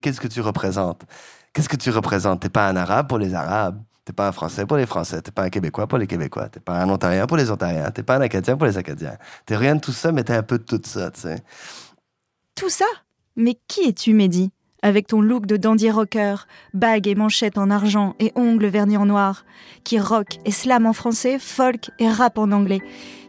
Qu'est-ce que tu représentes? Qu'est-ce que tu représentes? T'es pas un arabe pour les arabes. T'es pas un français pour les français. T'es pas un québécois pour les québécois. T'es pas un ontarien pour les ontariens. T'es pas un acadien pour les acadiens. T'es rien de tout ça, mais t'es un peu de tout ça, tu sais. Tout ça? Mais qui es-tu, Mehdi? Avec ton look de dandy rocker, bague et manchette en argent et ongles vernis en noir, qui rock et slam en français, folk et rap en anglais,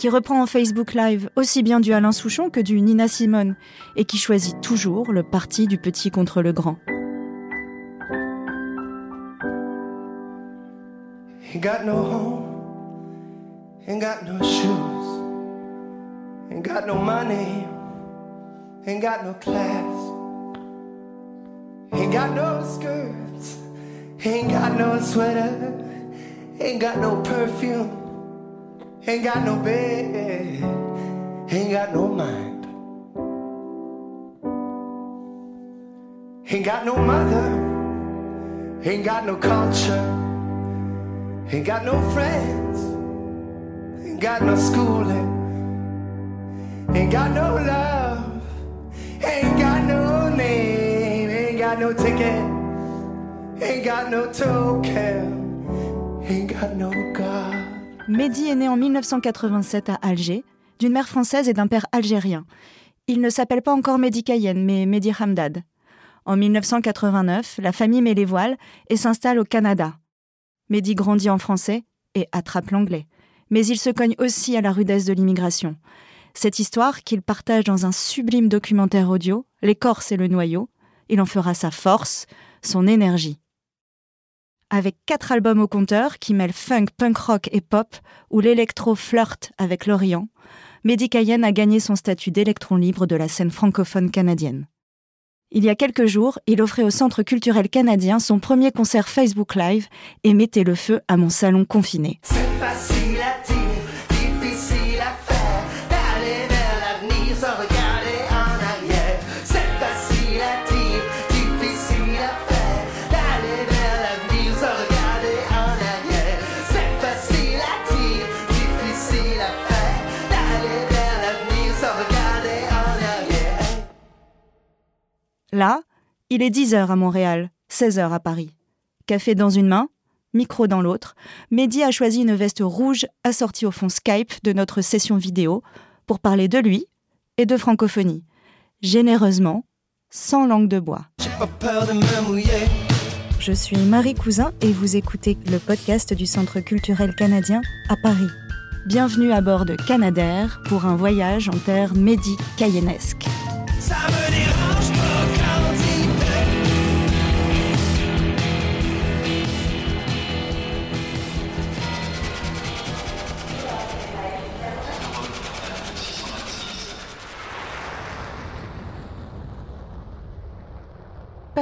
qui reprend en Facebook Live aussi bien du Alain Souchon que du Nina Simone, et qui choisit toujours le parti du petit contre le grand. Ain't got no home, ain't got no shoes, ain't got no money, ain't got no class, ain't got no skirts, ain't got no sweater, ain't got no perfume, ain't got no bed, ain't got no mind, ain't got no mother, ain't got no culture. Ain't got no friends, ain't got no schooling, ain't got no love, ain't got no name, ain't got no ticket, ain't got no token, ain't got no. Mehdi est né en 1987 à Alger, d'une mère française et d'un père algérien. Il ne s'appelle pas encore Mehdi Cayenne, mais Mehdi Hamdad. En 1989, la famille met les voiles et s'installe au Canada. Mehdi grandit en français et attrape l'anglais. Mais il se cogne aussi à la rudesse de l'immigration. Cette histoire, qu'il partage dans un sublime documentaire audio, L'écorce et le noyau, il en fera sa force, son énergie. Avec quatre albums au compteur qui mêlent funk, punk rock et pop, où l'électro flirte avec l'Orient, Mehdi Cayenne a gagné son statut d'électron libre de la scène francophone canadienne. Il y a quelques jours, il offrait au Centre culturel canadien son premier concert Facebook Live et mettait le feu à mon salon confiné. Là, il est 10 heures à Montréal, 16 heures à Paris. Café dans une main, micro dans l'autre, Mehdi a choisi une veste rouge assortie au fond Skype de notre session vidéo pour parler de lui et de francophonie. Généreusement, sans langue de bois. J'ai pas peur de me mouiller. Je suis Marie Cousin et vous écoutez le podcast du Centre culturel canadien à Paris. Bienvenue à bord de Canadair pour un voyage en terre médi-cayennesque. Ça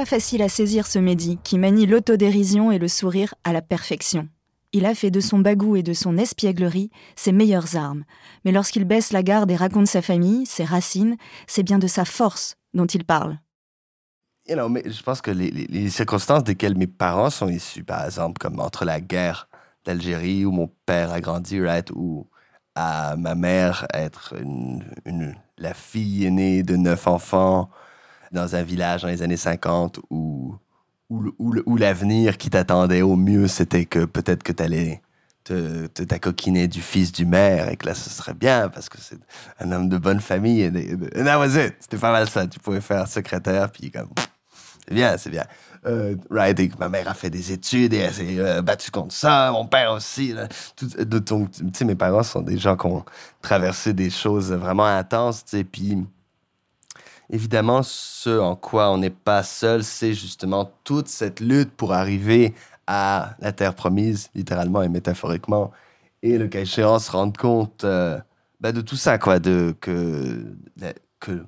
Facile à saisir ce Mehdi qui manie l'autodérision et le sourire à la perfection. Il a fait de son bagou et de son espièglerie ses meilleures armes. Mais lorsqu'il baisse la garde et raconte sa famille, ses racines, c'est bien de sa force dont il parle. Je pense que les, circonstances desquelles mes parents sont issus, par exemple, comme entre la guerre d'Algérie où mon père a grandi, ou à ma mère être la fille aînée de neuf enfants dans un village dans les années 50 où, où, l'avenir qui t'attendait au mieux, c'était que peut-être que tu allais te, te du fils du maire et que là, ce serait bien parce que c'est un homme de bonne famille. Et, de- de- and that was it. C'était pas mal ça. Tu pouvais faire secrétaire, puis comme, c'est bien, c'est bien. Euh, right, et ma mère a fait des études et elle s'est euh, battue contre ça, mon père aussi. là. Tout- de- donc, tu sais, mes parents sont des gens qui ont traversé des choses vraiment intenses, tu sais, puis évidemment, ce en quoi on n'est pas seul, c'est justement toute cette lutte pour arriver à la terre promise, littéralement et métaphoriquement, et le cas échéant se rendre compte euh, ben, de tout ça, quoi, de que, que,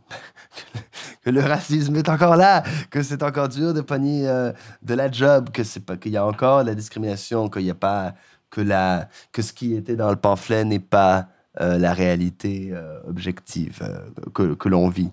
le racisme est encore là, que c'est encore dur de pogner euh, de la job, que c'est pas qu'il y a encore la discrimination, qu'il n'y a pas que la que ce qui était dans le pamphlet n'est pas euh, la réalité euh, objective euh, que, que l'on vit.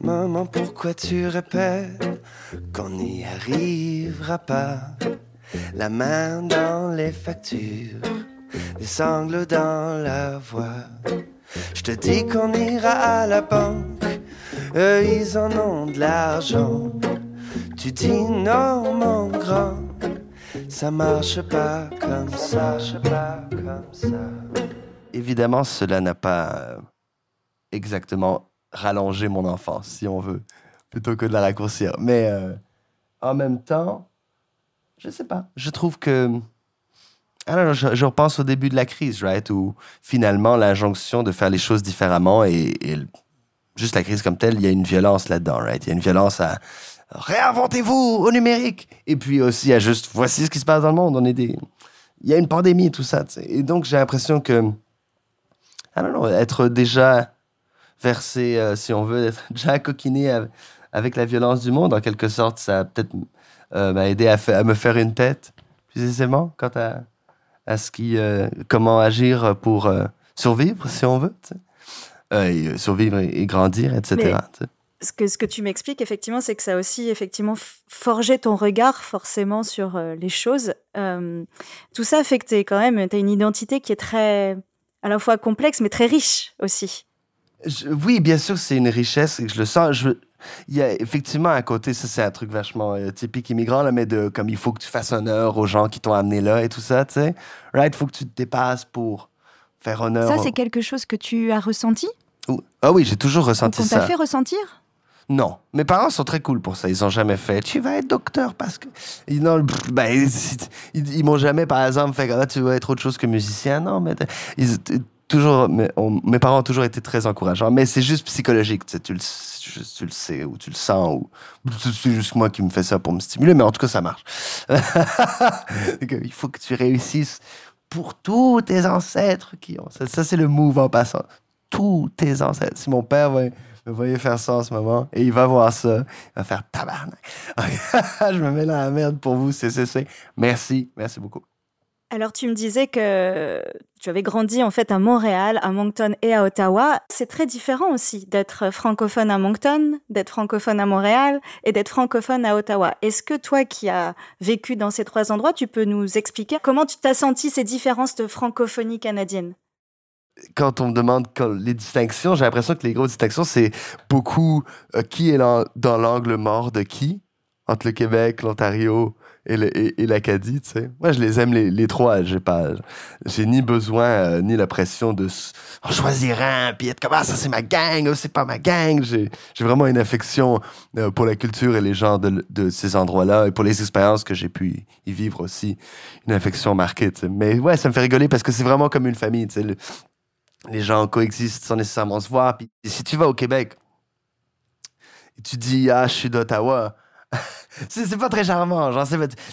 Maman, pourquoi tu répètes qu'on n'y arrivera pas? La main dans les factures, des sangles dans la voix. Je te dis qu'on ira à la banque, eux ils en ont de l'argent. Tu dis non, mon grand, ça marche pas comme ça, pas comme ça. Évidemment, cela n'a pas exactement rallongé mon enfance, si on veut, plutôt que de la raccourcir. Mais euh, en même temps, je sais pas. Je trouve que. Alors, je, repense au début de la crise, right? Où finalement, l'injonction de faire les choses différemment et, et juste la crise comme telle, il y a une violence là-dedans, right? Il y a une violence à réinventez-vous au numérique. Et puis aussi à juste voici ce qui se passe dans le monde. On est. Il y a une pandémie, tout ça. Et donc, j'ai l'impression que. I don't know, être déjà versé, euh, si on veut, être déjà coquiné av- avec la violence du monde, en quelque sorte, ça a peut-être euh, m'a aidé à, me faire une tête plus aisément quant à, à ce qui, euh, comment agir pour euh, survivre, si on veut. et, survivre et, et grandir, etc. Ce que, ce que tu m'expliques, effectivement, c'est que ça a aussi effectivement forgé ton regard forcément sur les choses. Tout ça fait que tu quand même, tu as une identité qui est très, à la fois complexe, mais très riche aussi. Je- oui, bien sûr, c'est une richesse et je le sens. Je, il y a effectivement à côté, ça c'est un truc vachement euh, typique immigrant, là, mais de comme il faut que tu fasses honneur aux gens qui t'ont amené là et tout ça, tu sais. Right? Il faut que tu te dépasses pour faire honneur. Ça, c'est quelque chose que tu as ressenti? Ou- Ah oui, j'ai toujours ou ressenti qu'on t'a ça. fait ressentir? Non, mes parents sont très cool pour ça. Ils ont jamais fait. Tu vas être docteur parce que ils non, ben, ils, ils- ils m'ont jamais par exemple fait. Ah, tu vas être autre chose que musicien. Non, mais ils toujours. Mes, parents ont toujours été très encourageants. Mais c'est juste psychologique. Tu, sais, tu le, tu, le sais ou tu le sens ou c'est juste moi qui me fais ça pour me stimuler. Mais en tout cas, ça marche. Il faut que tu réussisses pour tous tes ancêtres qui ont. Ça, c'est le move en passant. Tous tes ancêtres. Si mon père me voyez faire ça en ce moment et il va voir ça, il va faire tabarnak. je me mets dans la merde pour vous, c'est. Merci, merci beaucoup. Alors, tu me disais que tu avais grandi en fait à Montréal, à Moncton et à Ottawa. C'est très différent aussi d'être francophone à Moncton, d'être francophone à Montréal et d'être francophone à Ottawa. Est-ce que toi qui as vécu dans ces trois endroits, tu peux nous expliquer comment tu t'as senti ces différences de francophonie canadienne? Quand on me demande les distinctions, j'ai l'impression que les grosses distinctions, c'est beaucoup euh, qui est dans l'angle mort de qui? Entre le Québec, l'Ontario et, le- et- l'Acadie, tu sais. Moi, je les aime les, les trois. J'ai pas, j'ai ni besoin euh, ni la pression de en choisir un puis être comme ah ça c'est ma gang, oh, c'est pas ma gang. J'ai, vraiment une affection euh, pour la culture et les gens de, ces endroits-là et pour les expériences que j'ai pu y vivre aussi. Une affection marquée, tu sais. Mais ouais, ça me fait rigoler parce que c'est vraiment comme une famille, tu sais. Le- les gens coexistent sans nécessairement se voir. Puis si tu vas au Québec et tu dis ah je suis d'Ottawa. C'est pas très charmant, genre,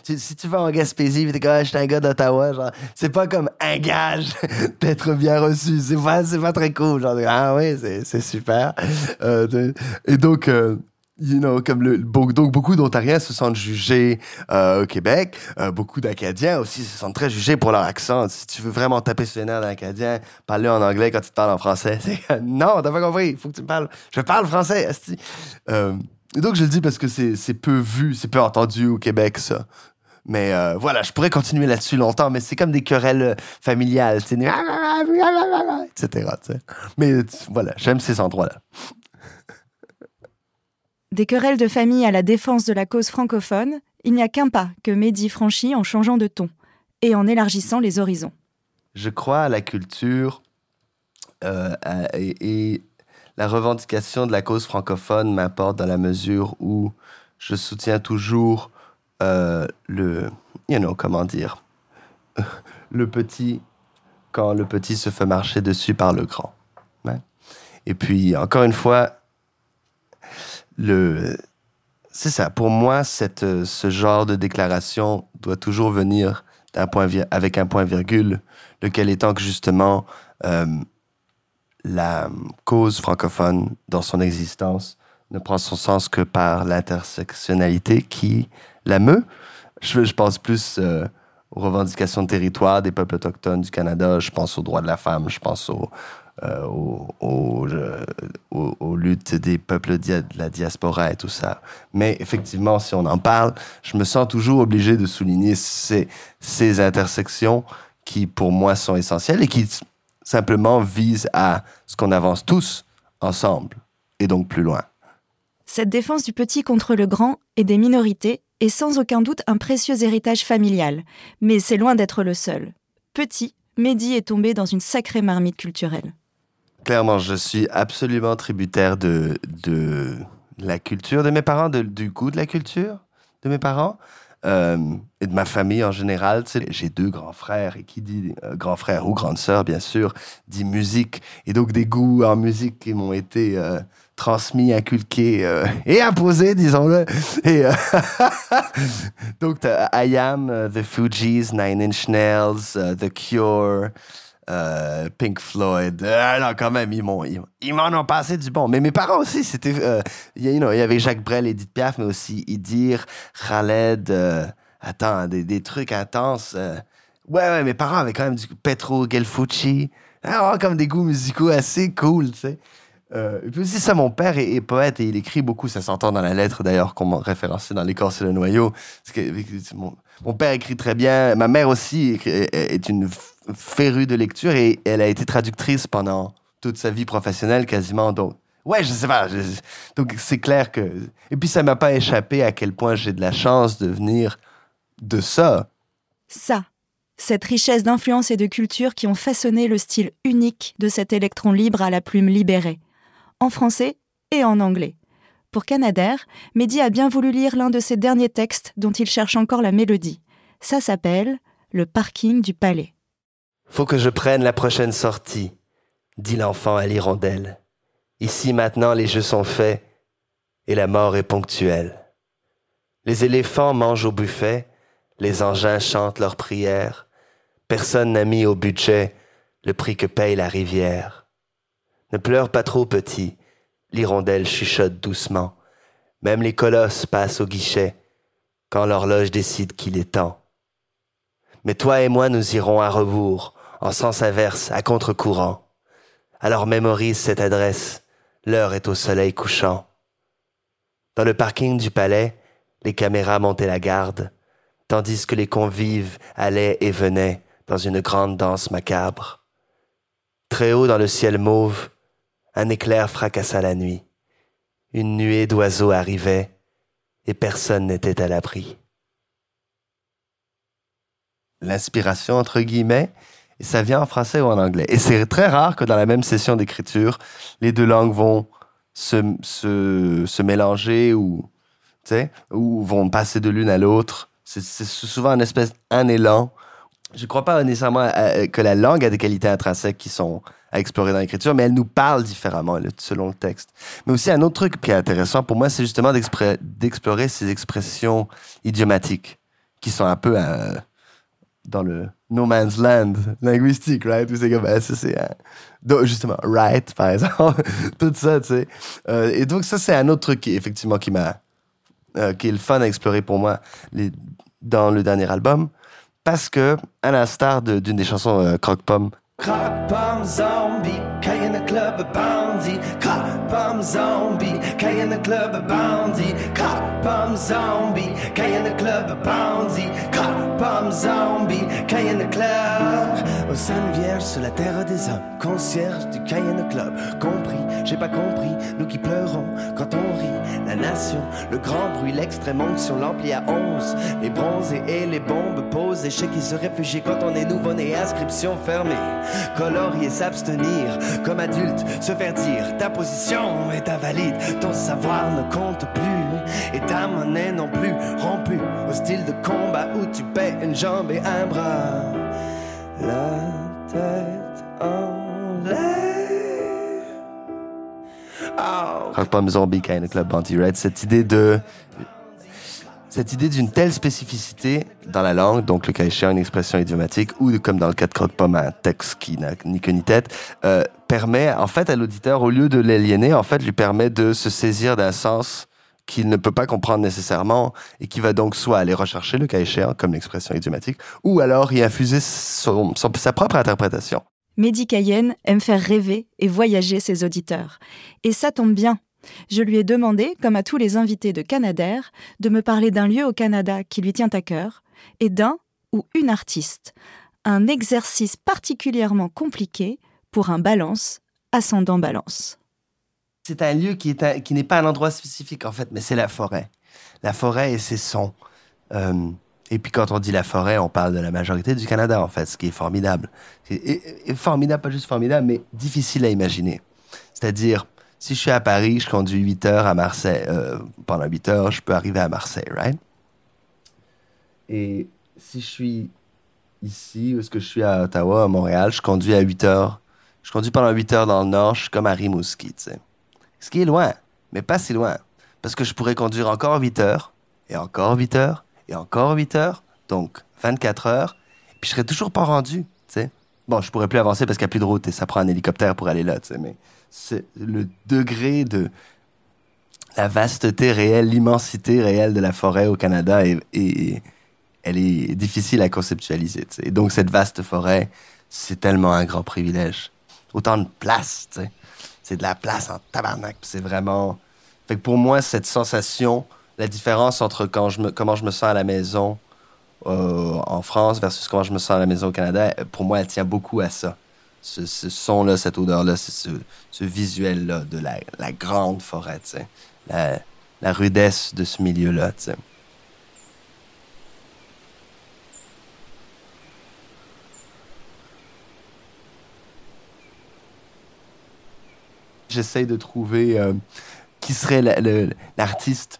si tu vas en Gaspésie pis t'es comme, ah, je suis un gars d'Ottawa, genre, c'est pas comme un gage d'être bien reçu, c'est pas, pas très cool, genre, ah oui, c'est super. Euh, et donc, euh, you know, comme donc beaucoup d'Ontariens se sentent jugés euh, au Québec, beaucoup d'Acadiens aussi se sentent très jugés pour leur accent. Si tu veux vraiment taper sur les nerfs d'un Acadien, parler en anglais quand tu parles en français, non, t'as pas compris, faut que tu parles, je parle français, et donc, je le dis parce que c'est peu vu, c'est peu entendu au Québec, ça. Mais euh, voilà, je pourrais continuer là-dessus longtemps, mais c'est comme des querelles euh, familiales, tu sais, etc. tu sais. Mais tu- voilà, j'aime ces endroits-là. Des querelles de famille à la défense de la cause francophone, il n'y a qu'un pas que Mehdi franchit en changeant de ton et en élargissant les horizons. Je crois à la culture euh, à- et, et la revendication de la cause francophone m'apporte dans la mesure où je soutiens toujours euh, le, you know, comment dire, le petit quand le petit se fait marcher dessus par le grand. Ouais. Et puis, encore une fois, le, c'est ça. Pour moi, cette, ce genre de déclaration doit toujours venir d'un point avec un point virgule, lequel étant que justement euh, la cause francophone dans son existence ne prend son sens que par l'intersectionnalité qui la meut. Je, pense plus euh, aux revendications de territoire des peuples autochtones du Canada, je pense aux droits de la femme, je pense aux, euh, aux, luttes des peuples de la diaspora et tout ça. Mais effectivement, si on en parle, je me sens toujours obligé de souligner ces, ces intersections qui, pour moi, sont essentielles et qui simplement visent à ce qu'on avance tous ensemble et donc plus loin. Cette défense du petit contre le grand et des minorités est sans aucun doute un précieux héritage familial, mais c'est loin d'être le seul. Petit, Mehdi est tombé dans une sacrée marmite culturelle. Clairement, je suis absolument tributaire de, de la culture de mes parents, du goût de la culture de mes parents. Euh, et de ma famille en général. J'ai deux grands frères, et qui dit euh, grand frère ou grande sœur, bien sûr, dit musique. Et donc des goûts en musique qui m'ont été euh, transmis, inculqués et imposés, disons-le. Et donc, I Am, The Fugees, Nine Inch Nails, The Cure. Pink Floyd. non, quand même, ils m'ont, ils, m'en ont passé du bon. Mais mes parents aussi, c'était, il y avait Jacques Brel, Edith Piaf, mais aussi Idir, Khaled, attends, des, des trucs intenses. Euh. Ouais, ouais, mes parents avaient quand même du Petro Gelfucci. Ah, comme des goûts musicaux assez cool, tu sais. Euh, et puis aussi, ça, mon père est, poète et il écrit beaucoup. Ça s'entend dans la lettre, d'ailleurs, qu'on m'a référencé dans L'écorce et le noyau. mon, père écrit très bien. Ma mère aussi est une férue de lecture et elle a été traductrice pendant toute sa vie professionnelle, quasiment. Donc, ouais, je sais pas. donc, c'est clair que. Et puis, ça m'a pas échappé à quel point j'ai de la chance de venir de ça. Ça, cette richesse d'influence et de culture qui ont façonné le style unique de cet électron libre à la plume libérée, en français et en anglais. Pour Canadair, Mehdi a bien voulu lire l'un de ses derniers textes dont il cherche encore la mélodie. Ça s'appelle Le parking du palais. Faut que je prenne la prochaine sortie, dit l'enfant à l'hirondelle. Ici maintenant les jeux sont faits et la mort est ponctuelle. Les éléphants mangent au buffet, les engins chantent leurs prières. Personne n'a mis au budget le prix que paye la rivière. Ne pleure pas trop, petit. L'hirondelle chuchote doucement. Même les colosses passent au guichet quand l'horloge décide qu'il est temps. Mais toi et moi, nous irons à rebours, en sens inverse, à contre-courant. Alors mémorise cette adresse. L'heure est au soleil couchant. Dans le parking du palais, les caméras montaient la garde tandis que les convives allaient et venaient dans une grande danse macabre. Très haut dans le ciel mauve, un éclair fracassa la nuit. Une nuée d'oiseaux arrivait, et personne n'était à l'abri. L'inspiration, entre guillemets, et ça vient en français ou en anglais. Et c'est très rare que dans la même session d'écriture, les deux langues vont se, se, mélanger ou, ou vont passer de l'une à l'autre. C'est souvent un espèce un élan. Je ne crois pas nécessairement que la langue a des qualités intrinsèques qui sont à explorer dans l'écriture, mais elle nous parle différemment selon le texte. Mais aussi un autre truc qui est intéressant pour moi, c'est justement d'explorer ces expressions idiomatiques qui sont un peu euh, dans le no man's land linguistique, right? Où c'est comme, ben, c'est justement, right, par exemple, tout ça, tu sais. Euh, et donc ça, c'est un autre truc qui, effectivement, qui m'a euh, qui est le fun à explorer pour moi les, dans le dernier album. Parce que, à l'instar d'une des chansons euh, Croque-Pomme, Croque-Pomme Zombie, Cayenne Club Bandit. Croque-Pomme Zombie, Cayenne Club Bandit. Croque-Pomme Zombie, Cayenne Club Bandit. Croque-Pomme Zombie, Cayenne Club. Au Sainte Vierge, sur la terre des hommes, concierge du Cayenne Club. Compris, j'ai pas compris, nous qui pleurons quand on rit. La nation, le grand bruit, l'extrême onction, l'ampli à 11, les bronzés et les bombes posées, chez qui se réfugier quand on est nouveau-né, inscription fermée, colorier, s'abstenir, comme adulte, se faire dire, ta position est invalide, ton savoir ne compte plus, et ta monnaie non plus, rompue au style de combat où tu une jambe et un bras, la tête en l'air. Rock Zombie Kind of Club Bounty Red, cette idée de cette idée d'une telle spécificité dans la langue, donc le cas échéant une expression idiomatique, ou comme dans le cas de croque un texte qui n'a ni queue ni tête, euh, permet en fait à l'auditeur, au lieu de l'aliéner, en fait lui permet de se saisir d'un sens qu'il ne peut pas comprendre nécessairement et qui va donc soit aller rechercher le cas échéant comme l'expression idiomatique, ou alors y infuser sa propre interprétation. Mehdi Cayenne aime faire rêver et voyager ses auditeurs. Et ça tombe bien. Je lui ai demandé, comme à tous les invités de Canadair, de me parler d'un lieu au Canada qui lui tient à cœur et d'un ou une artiste. Un exercice particulièrement compliqué pour un balance ascendant balance. C'est un lieu qui, est qui n'est pas un endroit spécifique en fait, mais c'est la forêt. La forêt et ses sons. Euh, et puis quand on dit la forêt, on parle de la majorité du Canada en fait, ce qui est formidable. Et, formidable, pas juste formidable, mais difficile à imaginer. C'est-à-dire, si je suis à Paris, je conduis 8 heures à Marseille. Euh, pendant 8 heures, je peux arriver à Marseille, right? Et si je suis ici, ou est-ce que je suis à Ottawa, à Montréal, je conduis à 8 heures. Je conduis pendant 8 heures dans le nord, je suis comme à Rimouski, tu sais. Ce qui est loin, mais pas si loin. Parce que je pourrais conduire encore 8 heures, et encore 8 heures, et encore 8 heures, donc 24 heures, et puis je serais toujours pas rendu, tu sais. Bon, je pourrais plus avancer parce qu'il n'y a plus de route et ça prend un hélicoptère pour aller là, tu sais, mais c'est le degré de la vasteté réelle, l'immensité réelle de la forêt au Canada et, elle est difficile à conceptualiser. Tu sais. Et donc cette vaste forêt, c'est tellement un grand privilège. Autant de place, tu sais. C'est de la place en tabarnak. C'est vraiment. Fait pour moi, cette sensation la différence entre quand je me, comment je me sens à la maison euh, en France versus comment je me sens à la maison au Canada, pour moi, elle tient beaucoup à ça. Ce, son-là, cette odeur-là, ce, visuel-là de la, grande forêt, la rudesse de ce milieu-là. J'essaie de trouver euh, qui serait l'artiste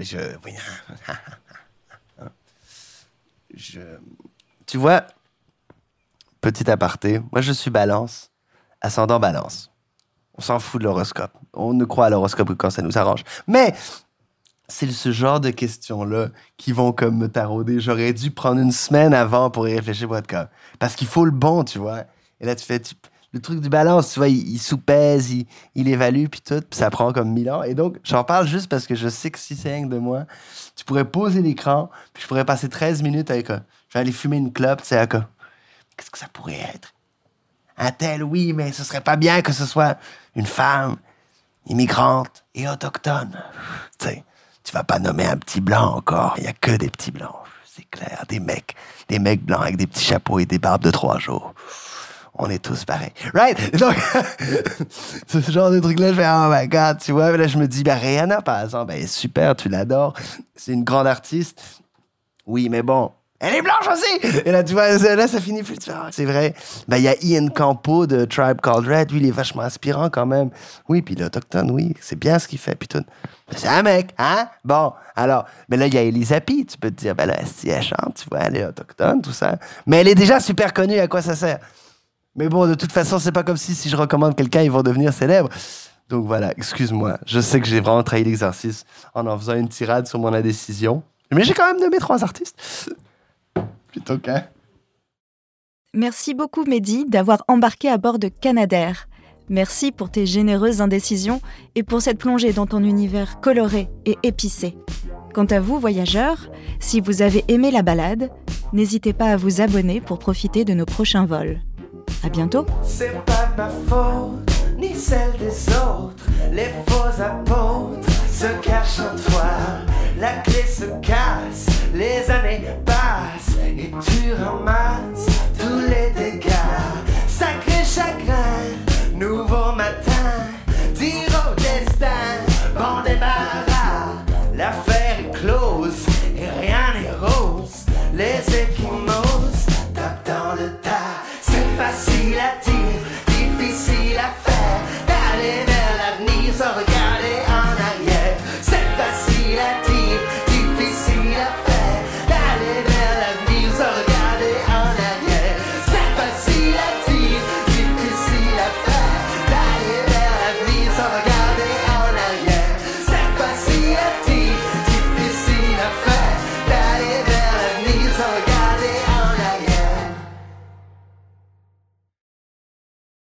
je. je. Tu vois, petit aparté, moi je suis balance, ascendant balance. On s'en fout de l'horoscope. On ne croit à l'horoscope que quand ça nous arrange. Mais c'est ce genre de questions-là qui vont comme me tarauder. J'aurais dû prendre une semaine avant pour y réfléchir pour être comme. Parce qu'il faut le bon, tu vois. Et là, tu fais, le truc du balance, tu vois, il, sous-pèse, il, évalue, puis tout, puis ça prend comme mille ans. Et donc, j'en parle juste parce que je sais que si c'est rien de moi, tu pourrais poser l'écran, puis je pourrais passer 13 minutes avec, euh, je vais aller fumer une clope, tu sais, qu'est-ce que ça pourrait être? Un tel, oui, mais ce serait pas bien que ce soit une femme immigrante et autochtone. Tu sais, tu vas pas nommer un petit blanc encore, il y a que des petits blancs, c'est clair, des mecs, des mecs blancs avec des petits chapeaux et des barbes de trois jours on est tous pareils. Right? Donc, ce genre de truc-là, je fais, oh my god, tu vois. Là, je me dis, ben, Rihanna, par exemple, ben, super, tu l'adores. C'est une grande artiste. Oui, mais bon, elle est blanche aussi! Et là, tu vois, là, ça finit plus. c'est vrai. Ben, il y a Ian Campo de Tribe Called Red. Lui, il est vachement inspirant quand même. Oui, puis l'Autochtone, oui, c'est bien ce qu'il fait. Puis tout. C'est un mec, hein? Bon, alors, mais là, il y a Elisa Tu peux te dire, ben là, si elle chante, tu vois, elle est autochtone, tout ça. Mais elle est déjà super connue, à quoi ça sert? Mais bon, de toute façon, c'est pas comme si si je recommande quelqu'un, ils vont devenir célèbres. Donc voilà, excuse-moi. Je sais que j'ai vraiment trahi l'exercice en en faisant une tirade sur mon indécision. Mais j'ai quand même nommé trois artistes. Plutôt qu'un. Merci beaucoup, Mehdi, d'avoir embarqué à bord de Canadair. Merci pour tes généreuses indécisions et pour cette plongée dans ton univers coloré et épicé. Quant à vous, voyageurs, si vous avez aimé la balade, n'hésitez pas à vous abonner pour profiter de nos prochains vols. À bientôt. C'est pas ma faute, ni celle des autres. Les faux apôtres se cachent en toi. La clé se casse, les années passent et tu ramasses tous les dégâts. Sacré chagrin, nouveau matin, dire au destin, bon débarras. L'affaire